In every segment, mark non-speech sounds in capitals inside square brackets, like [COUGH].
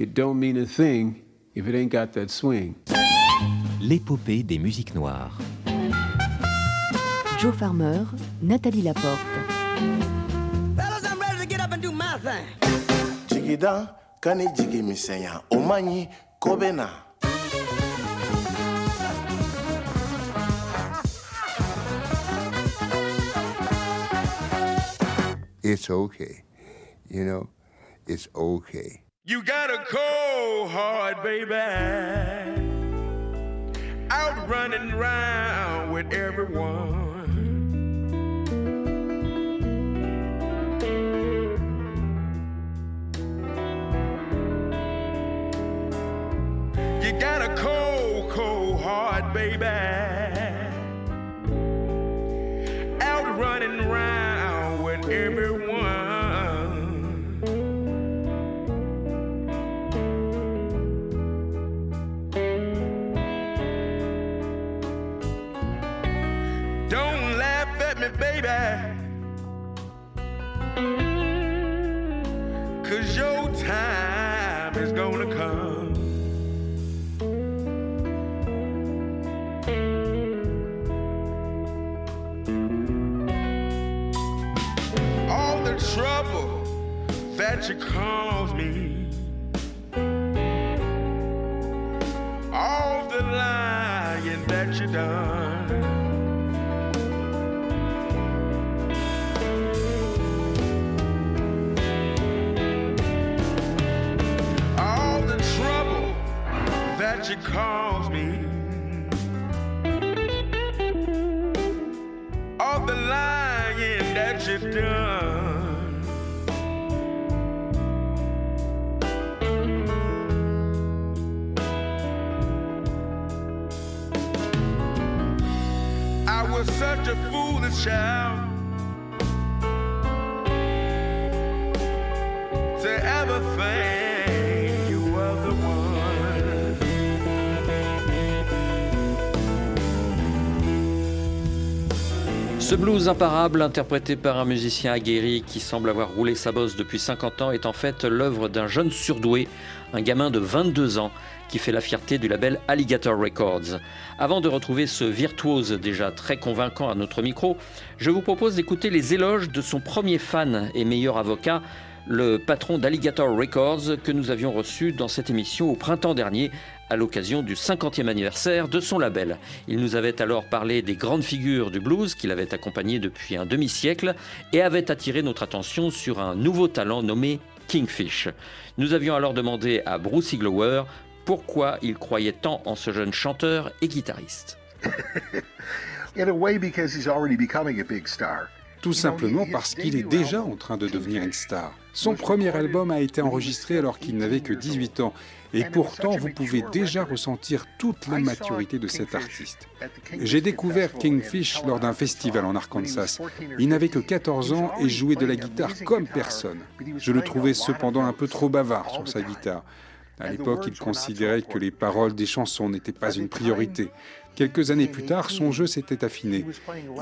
it don't mean a thing if it ain't got that swing. L'épopée des musiques noires. Joe Farmer, Nathalie Laporte. Fellas, I'm ready to get up and do my thing. jigida kani jigi misɛnya o man ɲi ko bɛ na it's okay. You know, it's okay. You got a cold heart, baby. Out running around with everyone. You got a cold, cold heart, baby. Out running around with everyone. Baby. Cause your time is gonna come. All the trouble that you caused me. All the lying that you done. That you caused me, all the lying that you done. I was such a foolish child Ce blues imparable, interprété par un musicien aguerri qui semble avoir roulé sa bosse depuis 50 ans, est en fait l'œuvre d'un jeune surdoué, un gamin de 22 ans, qui fait la fierté du label Alligator Records. Avant de retrouver ce virtuose déjà très convaincant à notre micro, je vous propose d'écouter les éloges de son premier fan et meilleur avocat, le patron d'Alligator Records que nous avions reçu dans cette émission au printemps dernier à l'occasion du 50e anniversaire de son label. Il nous avait alors parlé des grandes figures du blues qu'il avait accompagné depuis un demi-siècle et avait attiré notre attention sur un nouveau talent nommé Kingfish. Nous avions alors demandé à Bruce Iglower pourquoi il croyait tant en ce jeune chanteur et guitariste. [LAUGHS] In a way, because he's already becoming a big star. Tout simplement parce qu'il est déjà en train de devenir une star. Son premier album a été enregistré alors qu'il n'avait que 18 ans. Et pourtant, vous pouvez déjà ressentir toute la maturité de cet artiste. J'ai découvert Kingfish lors d'un festival en Arkansas. Il n'avait que 14 ans et jouait de la guitare comme personne. Je le trouvais cependant un peu trop bavard sur sa guitare. À l'époque, il considérait que les paroles des chansons n'étaient pas une priorité. Quelques années plus tard, son jeu s'était affiné.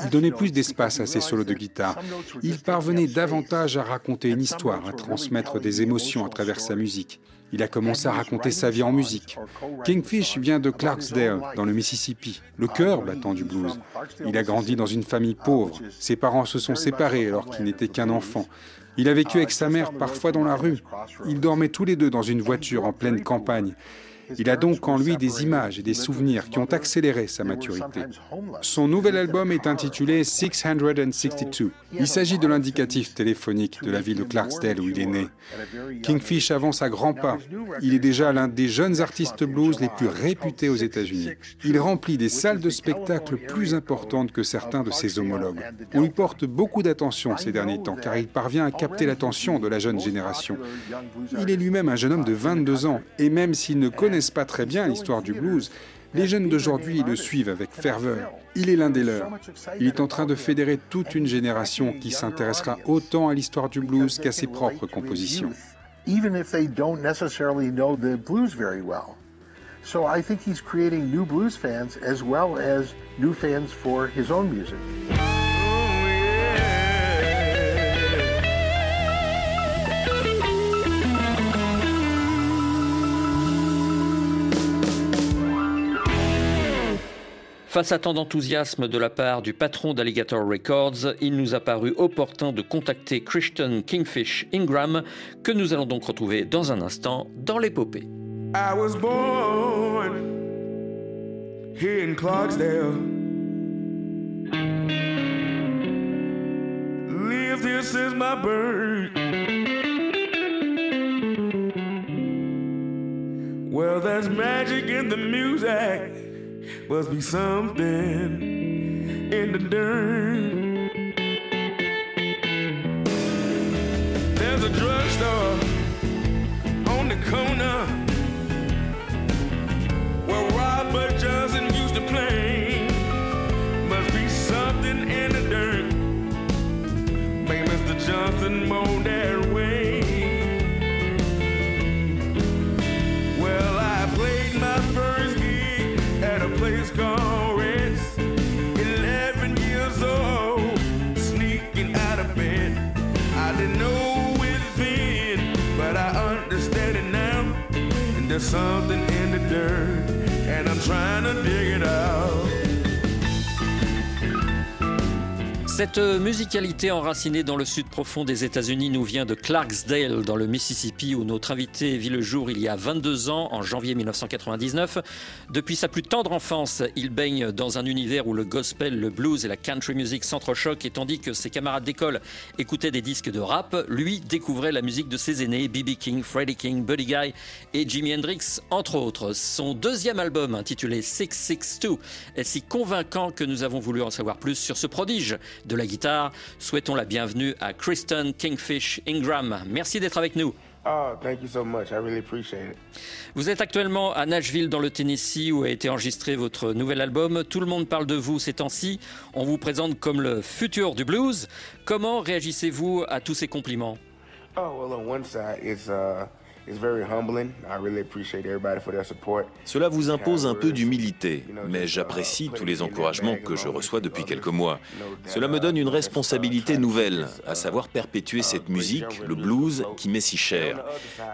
Il donnait plus d'espace à ses solos de guitare. Il parvenait davantage à raconter une histoire, à transmettre des émotions à travers sa musique. Il a commencé à raconter sa vie en musique. Kingfish vient de Clarksdale, dans le Mississippi, le cœur battant du blues. Il a grandi dans une famille pauvre. Ses parents se sont séparés alors qu'il n'était qu'un enfant. Il a vécu avec sa mère parfois dans la rue. Ils dormaient tous les deux dans une voiture en pleine campagne. Il a donc en lui des images et des souvenirs qui ont accéléré sa maturité. Son nouvel album est intitulé 662. Il s'agit de l'indicatif téléphonique de la ville de Clarksdale où il est né. Kingfish avance à grands pas. Il est déjà l'un des jeunes artistes blues les plus réputés aux États-Unis. Il remplit des salles de spectacle plus importantes que certains de ses homologues. On lui porte beaucoup d'attention ces derniers temps car il parvient à capter l'attention de la jeune génération. Il est lui-même un jeune homme de 22 ans et même s'il ne connaissent pas très bien l'histoire du blues, les jeunes d'aujourd'hui le suivent avec ferveur. Il est l'un des leurs. Il est en train de fédérer toute une génération qui s'intéressera autant à l'histoire du blues qu'à ses propres compositions. blues fans as well as new fans for his own music. Face à tant d'enthousiasme de la part du patron d'Alligator Records, il nous a paru opportun de contacter Christian Kingfish Ingram, que nous allons donc retrouver dans un instant dans l'épopée. Well, there's magic in the music. Must be something in the dirt. There's a drugstore there's something in the dirt, and I'm trying to dig it out. Cette musicalité enracinée dans le sud profond des États-Unis nous vient de Clarksdale, dans le Mississippi, où notre invité vit le jour il y a 22 ans, en janvier 1999. Depuis sa plus tendre enfance, il baigne dans un univers où le gospel, le blues et la country music s'entrechoquent, et tandis que ses camarades d'école écoutaient des disques de rap, lui découvrait la musique de ses aînés, B.B. King, Freddie King, Buddy Guy et Jimi Hendrix, entre autres. Son deuxième album, intitulé 662, est si convaincant que nous avons voulu en savoir plus sur ce prodige de la guitare. Souhaitons la bienvenue à Kristen Kingfish Ingram. Merci d'être avec nous. Oh, thank you so much. I really appreciate it. Vous êtes actuellement à Nashville dans le Tennessee où a été enregistré votre nouvel album. Tout le monde parle de vous ces temps-ci. On vous présente comme le futur du blues. Comment réagissez-vous à tous ces compliments? Oh, well, on one side, it's, uh, it's very humbling. I really appreciate everybody for their support. Cela vous impose un peu d'humilité, mais j'apprécie tous les encouragements que je reçois depuis quelques mois. Cela me donne une responsabilité nouvelle, à savoir perpétuer cette musique, le blues, qui m'est si cher.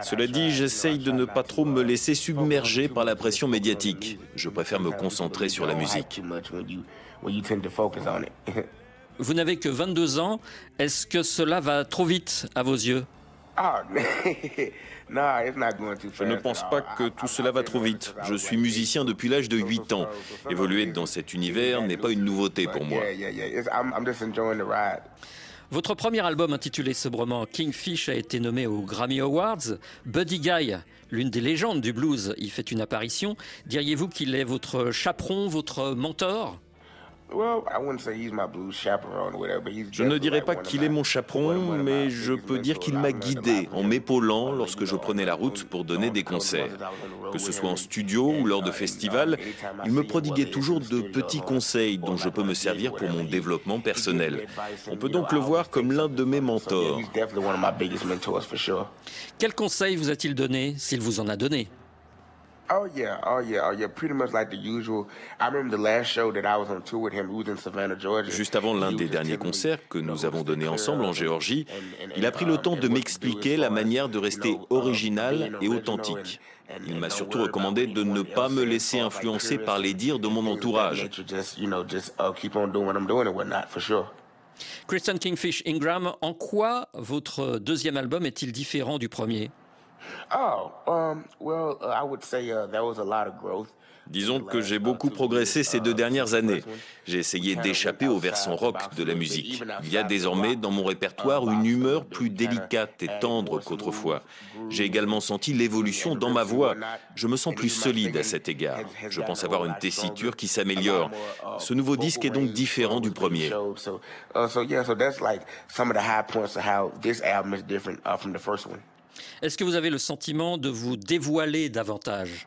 Cela dit, j'essaye de ne pas trop me laisser submerger par la pression médiatique. Je préfère me concentrer sur la musique. [LAUGHS] Vous n'avez que 22 ans. Est-ce que cela va trop vite à vos yeux? Oh, nah, [LAUGHS] it's not going too Je ne pense pas que tout cela va trop vite. Je suis musicien depuis l'âge de 8 ans. Évoluer dans cet univers n'est pas une nouveauté pour moi. Yeah, yeah, yeah. It's, I'm, I'm just enjoying the ride. Votre premier album intitulé sobrement Kingfish a été nommé aux Grammy Awards. Buddy Guy, l'une des légendes du blues, y fait une apparition. Diriez-vous qu'il est votre chaperon, votre mentor? Je ne dirais pas qu'il my- est mon chaperon, mais je peux dire qu'il m'a guidé en m'épaulant lorsque je prenais la route pour donner des concerts. Que ce soit en studio ou lors de festivals, il me prodiguait toujours de petits conseils dont je peux me servir pour mon développement personnel. On peut donc le voir comme l'un de mes mentors. Quel conseil vous a-t-il donné, s'il vous en a donné? Oh yeah, oh yeah, oh yeah. Pretty much like the usual. I remember the last show that I was on tour with him. We was in Savannah, Georgia. Juste avant l'un des derniers concerts que nous avons the ensemble en Géorgie, il a pris le um, temps de m'expliquer la manière de rester uh, original et authentique. Il m'a surtout recommandé de ne pas me laisser influencer par les dires de mon entourage. uh. Kristen Kingfish Ingram, en quoi votre deuxième album est-il différent du premier? Oh, um, well, uh, I would say uh, there was a lot of growth. Disons que j'ai beaucoup progressé ces deux dernières années. J'ai essayé d'échapper au versant rock de la musique. Il y a désormais dans mon répertoire une humeur plus délicate et tendre qu'autrefois. J'ai également senti l'évolution dans ma voix. Je me sens plus solide à cet égard. Je pense avoir une tessiture qui s'améliore. Ce nouveau disque est donc différent du premier. Est-ce que vous avez le sentiment de vous dévoiler davantage?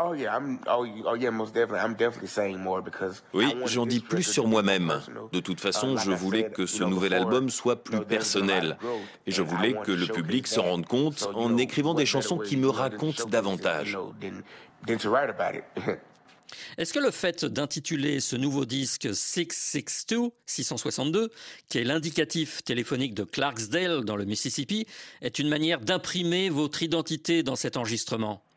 Oh yeah, I'm. Oh, oh yeah, most definitely. I'm definitely saying more because. Oui, j'en dis plus sur to be more moi-même. De toute façon, like je voulais que ce nouvel album soit plus personnel. Et je voulais que to le public s'en that. rende compte en écrivant des chansons qui me racontent davantage. [LAUGHS] Est-ce que le fait d'intituler ce nouveau disque 662, 662, qui est l'indicatif téléphonique de Clarksdale dans le Mississippi, est une manière d'imprimer votre identité dans cet enregistrement?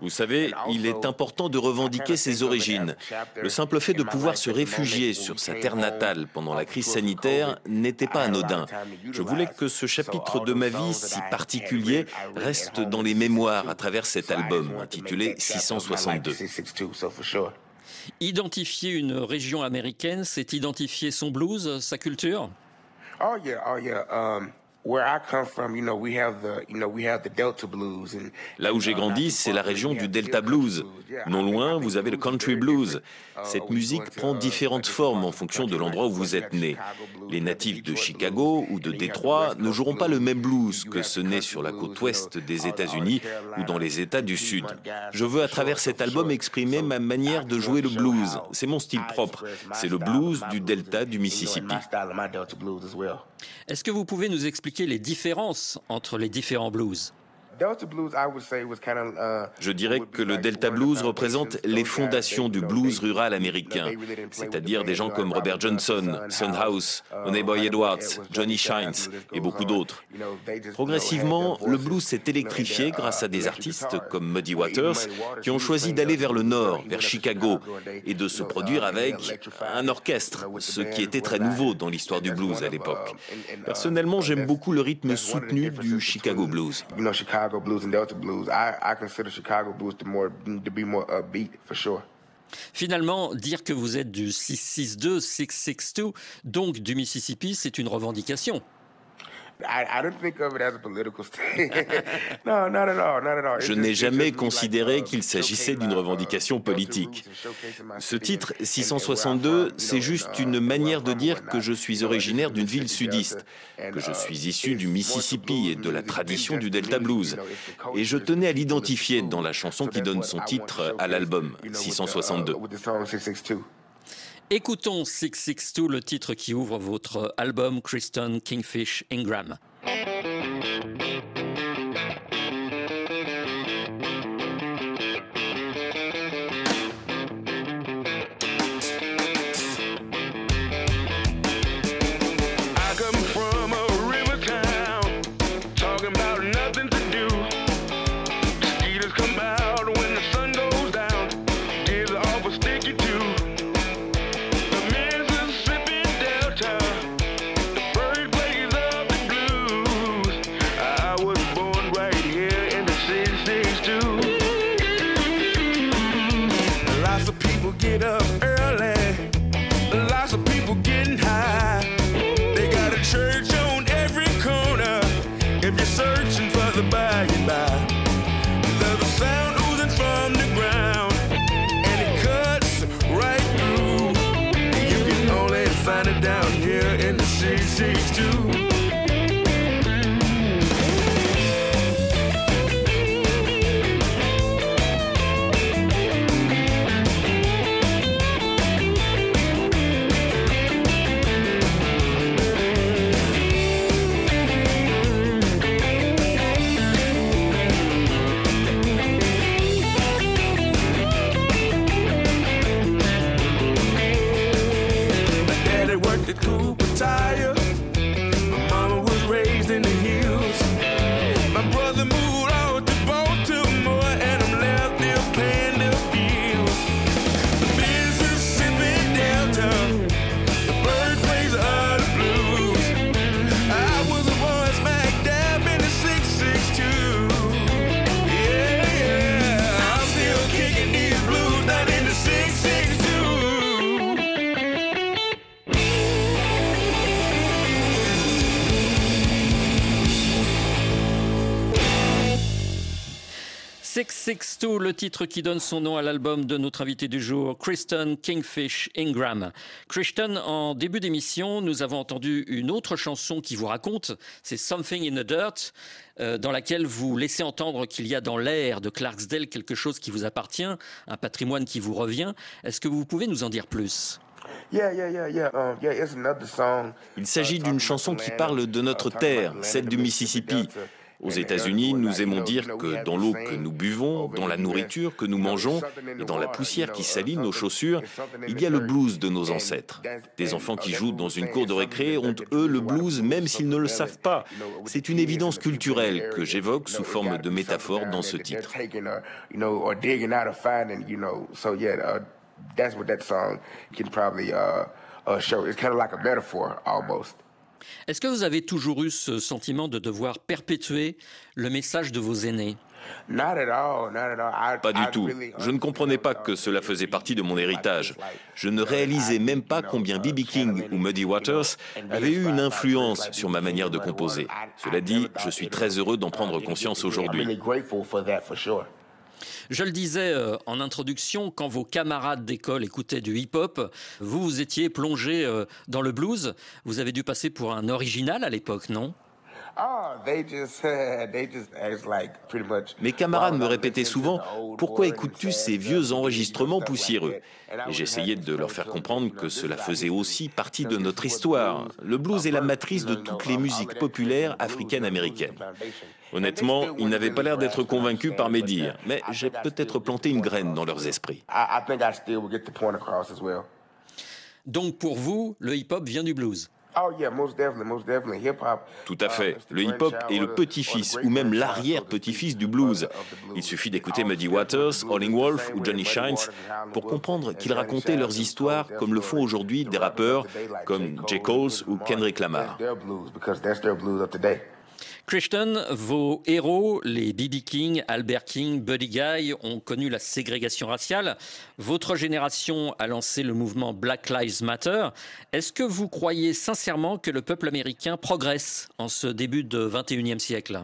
Vous savez, il est important de revendiquer ses origines. Le simple fait de pouvoir se réfugier sur sa terre natale pendant la crise sanitaire n'était pas anodin. Je voulais que ce chapitre de ma vie si particulier reste dans les mémoires à travers cet album intitulé 662. Identifier une région américaine, c'est identifier son blues, sa culture Oh yeah, oh yeah. Um, Là où j'ai grandi, c'est la région du Delta Blues. Non loin, vous avez le Country Blues. Cette musique prend différentes formes en fonction de l'endroit où vous êtes né. Les natifs de Chicago ou de Détroit ne joueront pas le même blues que ce n'est sur la côte ouest des États-Unis ou dans les États du Sud. Je veux à travers cet album exprimer ma manière de jouer le blues. C'est mon style propre. C'est le blues du Delta du Mississippi. Est-ce que vous pouvez nous expliquer les différences entre les différents blues je dirais que le Delta Blues représente les fondations du blues rural américain, c'est-à-dire des gens comme Robert Johnson, Son House, Boy Edwards, Johnny Shines et beaucoup d'autres. Progressivement, le blues s'est électrifié grâce à des artistes comme Muddy Waters qui ont choisi d'aller vers le nord, vers Chicago, et de se produire avec un orchestre, ce qui était très nouveau dans l'histoire du blues à l'époque. Personnellement, j'aime beaucoup le rythme soutenu du Chicago Blues. Chicago blues and Delta blues. I, I consider Chicago blues to more to be more upbeat for sure. Finalement, dire que vous êtes du 662, 662, donc du Mississippi, c'est une revendication. Je n'ai jamais considéré qu'il s'agissait d'une revendication politique. Ce titre, 662, c'est juste une manière de dire que je suis originaire d'une ville sudiste, que je suis issu du Mississippi et de la tradition du Delta Blues. Et je tenais à l'identifier dans la chanson qui donne son titre à l'album, 662. Écoutons 662, le titre qui ouvre votre album Kristen Kingfish Ingram. Le titre qui donne son nom à l'album de notre invité du jour, Kristen Kingfish Ingram. Kristen, en début d'émission, nous avons entendu une autre chanson qui vous raconte, c'est Something in the Dirt, euh, dans laquelle vous laissez entendre qu'il y a dans l'air de Clarksdale quelque chose qui vous appartient, un patrimoine qui vous revient. Est-ce que vous pouvez nous en dire plus? Um, Il s'agit d'une chanson qui parle de notre terre, celle du Mississippi. Aux États-Unis, nous aimons dire que dans l'eau que nous buvons, dans la nourriture que nous mangeons et dans la poussière qui salit nos chaussures, il y a le blues de nos ancêtres. Des enfants qui jouent dans une cour de récré ont eux le blues même s'ils ne le savent pas. C'est une évidence culturelle que j'évoque sous forme de métaphore dans ce titre. That's what that song can probably uh, uh, show. It's kind of like a metaphor almost. Est-ce que vous avez toujours eu ce sentiment de devoir perpétuer le message de vos aînés? Pas du tout. Je ne comprenais pas que cela faisait partie de mon héritage. Je ne réalisais même pas combien B.B. King ou Muddy Waters avaient eu une influence sur ma manière de composer. Cela dit, je suis très heureux d'en prendre conscience aujourd'hui. Je le disais euh, en introduction, quand vos camarades d'école écoutaient du hip-hop, vous, vous étiez plongé euh, dans le blues. Vous avez dû passer pour un original à l'époque, non? Mes camarades me répétaient souvent Pourquoi écoutes-tu ces vieux enregistrements poussiéreux? Et j'essayais de leur faire comprendre que cela faisait aussi partie de notre histoire. Le blues est la matrice de toutes les musiques populaires africaines-américaines. Honnêtement, ils n'avaient pas l'air d'être convaincus par mes dires, mais j'ai peut-être planté une graine dans leurs esprits. Donc pour vous, le hip-hop vient du blues Tout à fait. Le hip-hop est le petit-fils ou même l'arrière-petit-fils du blues. Il suffit d'écouter Muddy Waters, Howling Wolf ou Johnny Shines pour comprendre qu'ils racontaient leurs histoires comme le font aujourd'hui des rappeurs comme J. Cole ou Kendrick Lamar. Christian, vos héros, les B.B. King, Albert King, Buddy Guy, ont connu la ségrégation raciale. Votre génération a lancé le mouvement Black Lives Matter. Est-ce que vous croyez sincèrement que le peuple américain progresse en ce début de 21e siècle?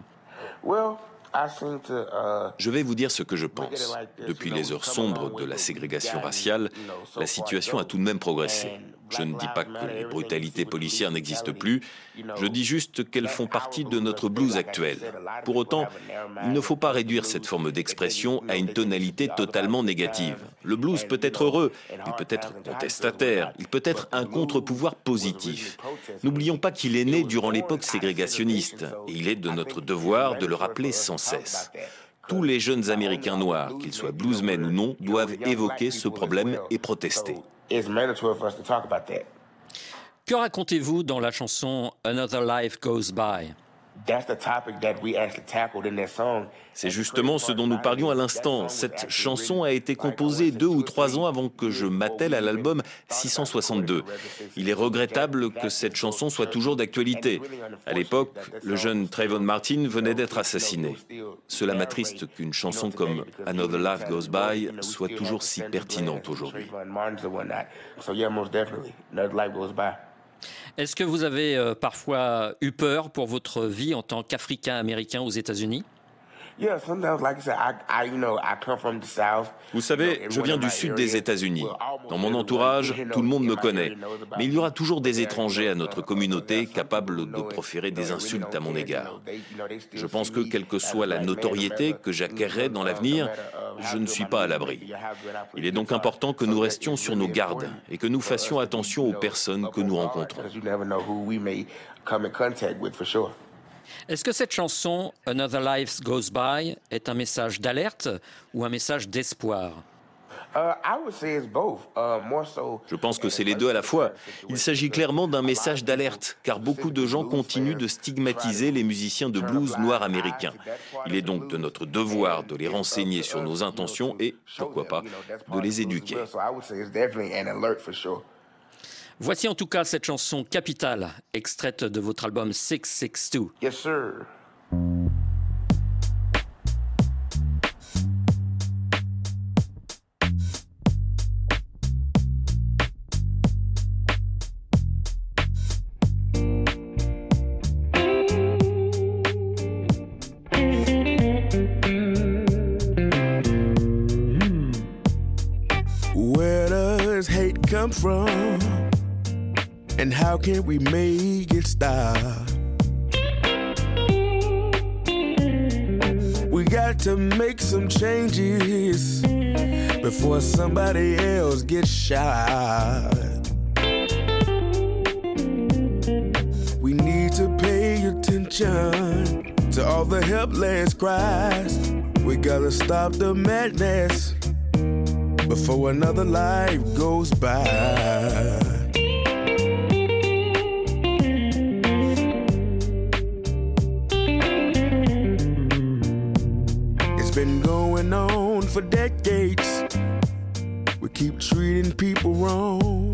Je vais vous dire ce que je pense. Depuis les heures sombres de la ségrégation raciale, la situation a tout de même progressé. Je ne dis pas que les brutalités policières n'existent plus, je dis juste qu'elles font partie de notre blues actuel. Pour autant, il ne faut pas réduire cette forme d'expression à une tonalité totalement négative. Le blues peut être heureux, il peut être contestataire, il peut être un contre-pouvoir positif. N'oublions pas qu'il est né durant l'époque ségrégationniste, et il est de notre devoir de le rappeler sans cesse tous les jeunes Américains noirs, qu'ils soient bluesmen ou non, doivent évoquer ce problème et protester. Que racontez-vous dans la chanson Another Life Goes By? C'est justement ce dont nous parlions à l'instant. Cette chanson a été composée deux ou trois ans avant que je m'attelle à l'album 662. Il est regrettable que cette chanson soit toujours d'actualité. À l'époque, le jeune Trayvon Martin venait d'être assassiné. Cela m'attriste qu'une chanson comme Another Life Goes By soit toujours si pertinente aujourd'hui. Est-ce que vous avez euh, parfois eu peur pour votre vie en tant qu'Africain-Américain aux États-Unis? Vous savez, je viens du sud des États-Unis. Dans mon entourage, tout le monde me connaît. Mais il y aura toujours des étrangers à notre communauté capables de proférer des insultes à mon égard. Je pense que, quelle que soit la notoriété que j'acquerrai dans l'avenir, je ne suis pas à l'abri. Il est donc important que nous restions sur nos gardes et que nous fassions attention aux personnes que nous rencontrons. Est-ce que cette chanson, Another Life Goes By, est un message d'alerte ou un message d'espoir? Uh, uh, je pense que c'est les deux à la fois. Il s'agit clairement d'un message d'alerte, car beaucoup de gens continuent de stigmatiser les musiciens de blues noirs américains. Il est donc de notre devoir de les renseigner sur nos intentions et, pourquoi pas, de les éduquer. Voici en tout cas cette chanson capitale, extraite de votre album 662. Yes, sir. Can we make it stop? We got to make some changes before somebody else gets shot. We need to pay attention to all the helpless cries. We gotta stop the madness before another life goes by. For decades. We keep treating people wrong.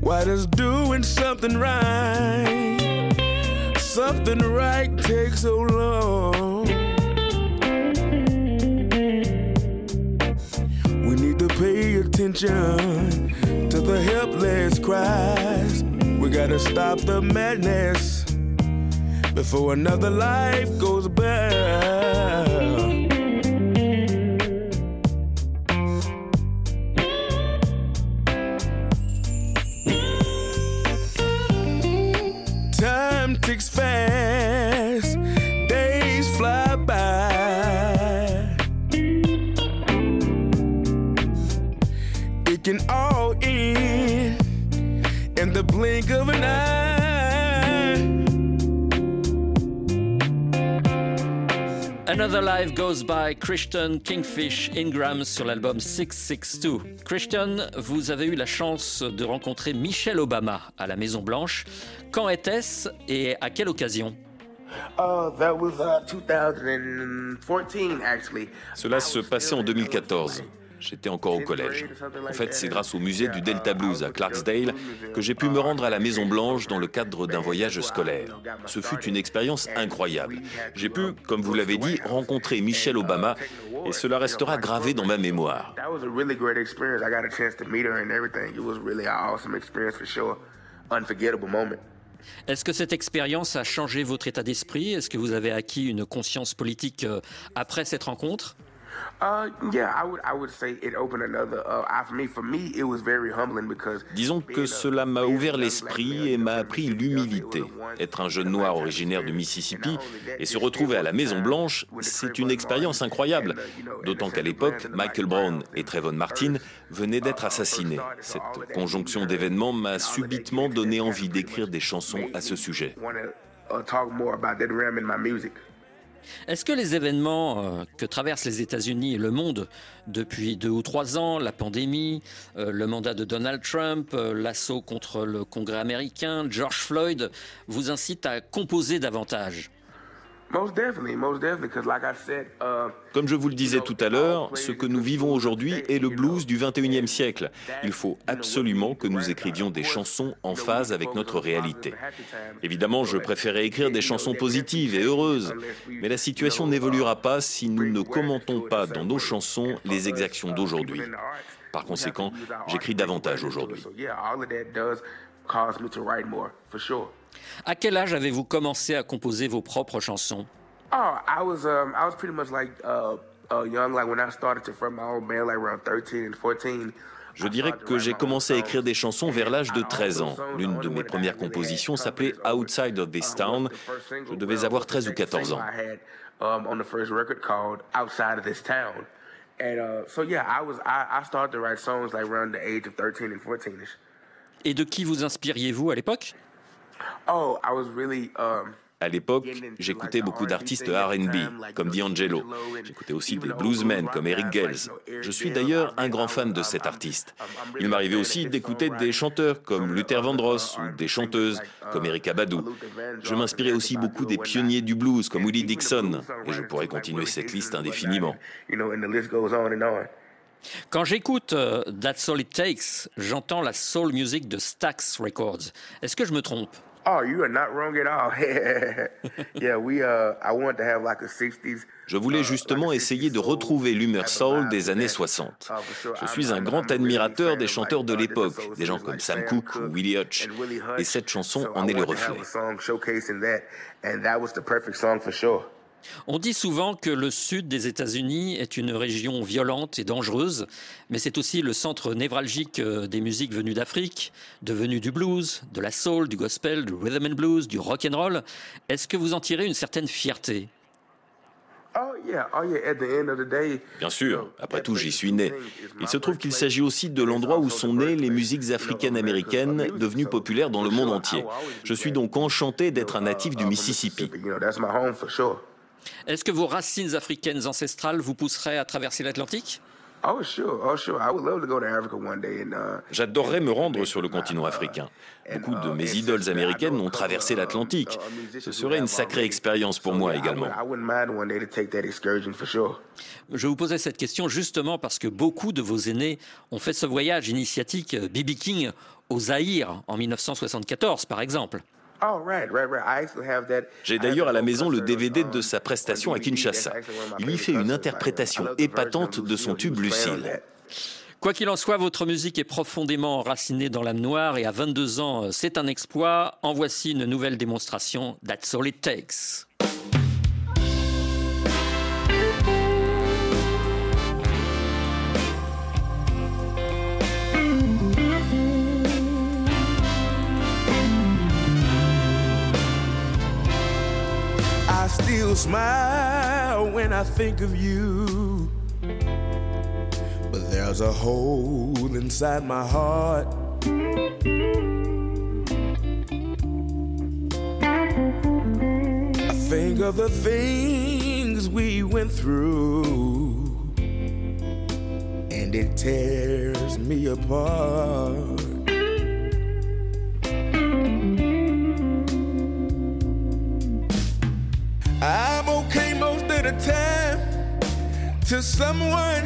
Why does doing something right, something right take so long? We need to pay attention to the helpless cries. We gotta stop the madness before another life goes in the blink of an eye. Another Life Goes By, Christian Kingfish Ingram sur l'album 662. Christian, vous avez eu la chance de rencontrer Michelle Obama à la Maison Blanche. Quand était-ce et à quelle occasion? Uh, that was uh, 2014, actually. Cela se passait en 2014. J'étais encore au collège. En fait, c'est grâce au musée du Delta Blues à Clarksdale que j'ai pu me rendre à la Maison Blanche dans le cadre d'un voyage scolaire. Ce fut une expérience incroyable. J'ai pu, comme vous l'avez dit, rencontrer Michelle Obama et cela restera gravé dans ma mémoire. Est-ce que cette expérience a changé votre état d'esprit? Est-ce que vous avez acquis une conscience politique euh, après cette rencontre? Uh, yeah, I would, I would say it opened another. Uh, eye for me, for me, it was very humbling because. Disons que cela m'a ouvert l'esprit et m'a appris l'humilité. Être un jeune noir originaire du Mississippi et se retrouver à la Maison Blanche, c'est une expérience incroyable. D'autant qu'à l'époque, Michael Brown et Trayvon Martin venaient d'être assassinés. Cette conjonction d'événements m'a subitement donné envie d'écrire des chansons à ce sujet. Est-ce que les événements euh, que traversent les États-Unis et le monde depuis deux ou trois ans, la pandémie, euh, le mandat de Donald Trump, euh, l'assaut contre le Congrès américain, George Floyd, vous incitent à composer davantage? Comme je vous le disais tout à l'heure, ce que nous vivons aujourd'hui est le blues du 21e siècle. Il faut absolument que nous écrivions des chansons en phase avec notre réalité. Évidemment, je préférais écrire des chansons positives et heureuses, mais la situation n'évoluera pas si nous ne commentons pas dans nos chansons les exactions d'aujourd'hui. Par conséquent, j'écris davantage aujourd'hui. À quel âge avez-vous commencé à composer vos propres chansons? Oh, I was um, I was pretty much like uh, uh, young, like when I started to form my own band, like around 13 and 14. Je dirais que j'ai commencé à écrire des chansons vers l'âge de 13 ans. L'une de mes premières compositions s'appelait Outside of This Town. Je devais avoir 13 ou 14 ans. I had on the first record called Outside of This Town. And so yeah, I was I, I started to write songs like around the age of 13 and 14ish. Et de qui vous inspiriez-vous à l'époque? À l'époque, j'écoutais beaucoup d'artistes RB, comme D'Angelo. J'écoutais aussi des bluesmen comme Eric Gales. Je suis d'ailleurs un grand fan de cet artiste. Il m'arrivait aussi d'écouter des chanteurs comme Luther Vandross ou des chanteuses comme Erika Badu. Je m'inspirais aussi beaucoup des pionniers du blues comme Willie Dixon, et je pourrais continuer cette liste indéfiniment. you know, and the list goes on and on. Quand j'écoute euh, That's All It Takes, j'entends la soul music de Stax Records. Est-ce que je me trompe Oh, you are not wrong at all. [LAUGHS] yeah, we uh, I wanted to have like a 60s. Je voulais justement essayer de retrouver l'humeur soul des années 60. Je suis un grand admirateur des chanteurs de l'époque, des gens comme Sam Cooke ou Willie Hutch, et cette chanson en est le reflet. On dit souvent que le sud des États-Unis est une région violente et dangereuse, mais c'est aussi le centre névralgique euh, des musiques venues d'Afrique, devenues du blues, de la soul, du gospel, du rhythm and blues, du rock and roll. Est-ce que vous en tirez une certaine fierté? Oh Bien sûr, après tout, j'y suis né. Il se trouve qu'il s'agit aussi de l'endroit où sont nées les musiques africaines-américaines devenues populaires dans le monde entier. Je suis donc enchanté d'être un natif du Mississippi. Est-ce que vos racines africaines ancestrales vous pousseraient à traverser l'Atlantique? J'adorerais me rendre sur le continent africain. Beaucoup de mes idoles américaines ont traversé l'Atlantique. Ce serait une sacrée expérience pour moi également. Je vous posais cette question justement parce que beaucoup de vos aînés ont fait ce voyage initiatique B.B. King au Zaïre en 1974 par exemple. J'ai d'ailleurs à la maison le DVD de sa prestation à Kinshasa. Il y fait une interprétation épatante de son tube Lucille. Quoi qu'il en soit, votre musique est profondément enracinée dans l'âme noire et à 22 ans, c'est un exploit. En voici une nouvelle démonstration. That's all it takes. Still smile when I think of you. But there's a hole inside my heart. I think of the things we went through, and it tears me apart. Till someone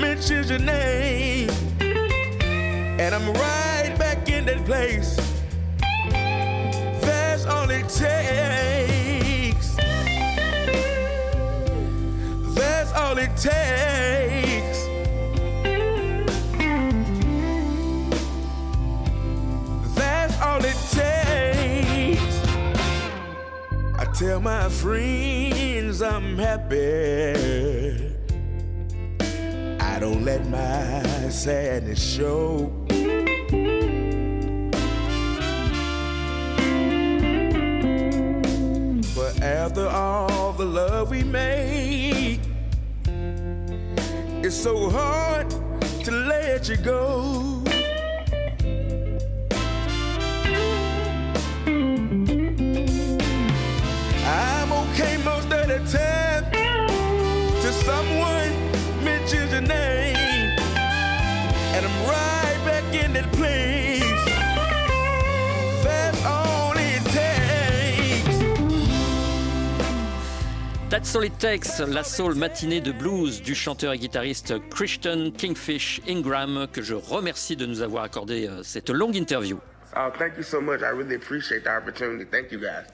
mentions your name. And I'm right back in that place. That's all it takes. That's all it takes. That's all it takes. I tell my friends I'm happy. Sadness show. But after all the love we made, it's so hard to let you go. That's all it takes, la soul matinée de blues du chanteur et guitariste Christian Kingfish Ingram, que je remercie de nous avoir accordé euh, cette longue interview. Oh, thank you so much. I really appreciate the opportunity. Thank you guys.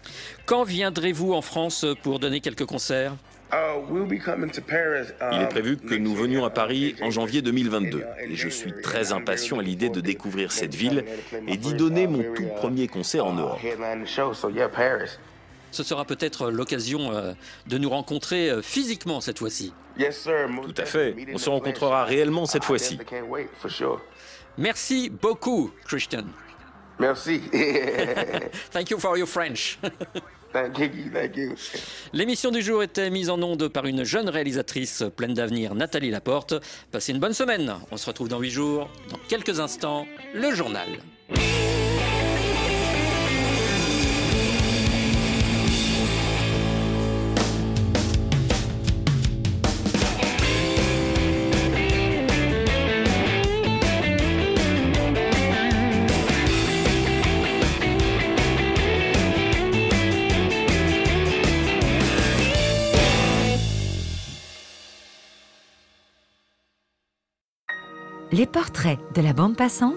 Quand viendrez-vous en France pour donner quelques concerts? Uh, we'll be coming to Paris. Il est um, prévu que nous venions à Paris en janvier 2022 et je suis très impatient à l'idée de découvrir cette ville et d'y donner mon tout premier concert en Europe. Ce sera peut-être l'occasion euh, de nous rencontrer euh, physiquement cette fois-ci. Yes, sir. Tout à fait. On se rencontrera réellement cette fois-ci. Merci beaucoup, Christian. Merci. [LAUGHS] [LAUGHS] Thank you for your French. thank you. Thank you. L'émission du jour était mise en onde par une jeune réalisatrice pleine d'avenir, Nathalie Laporte. Passez une bonne semaine. On se retrouve dans 8 jours. Dans quelques instants, le journal. Les portraits de la bande passante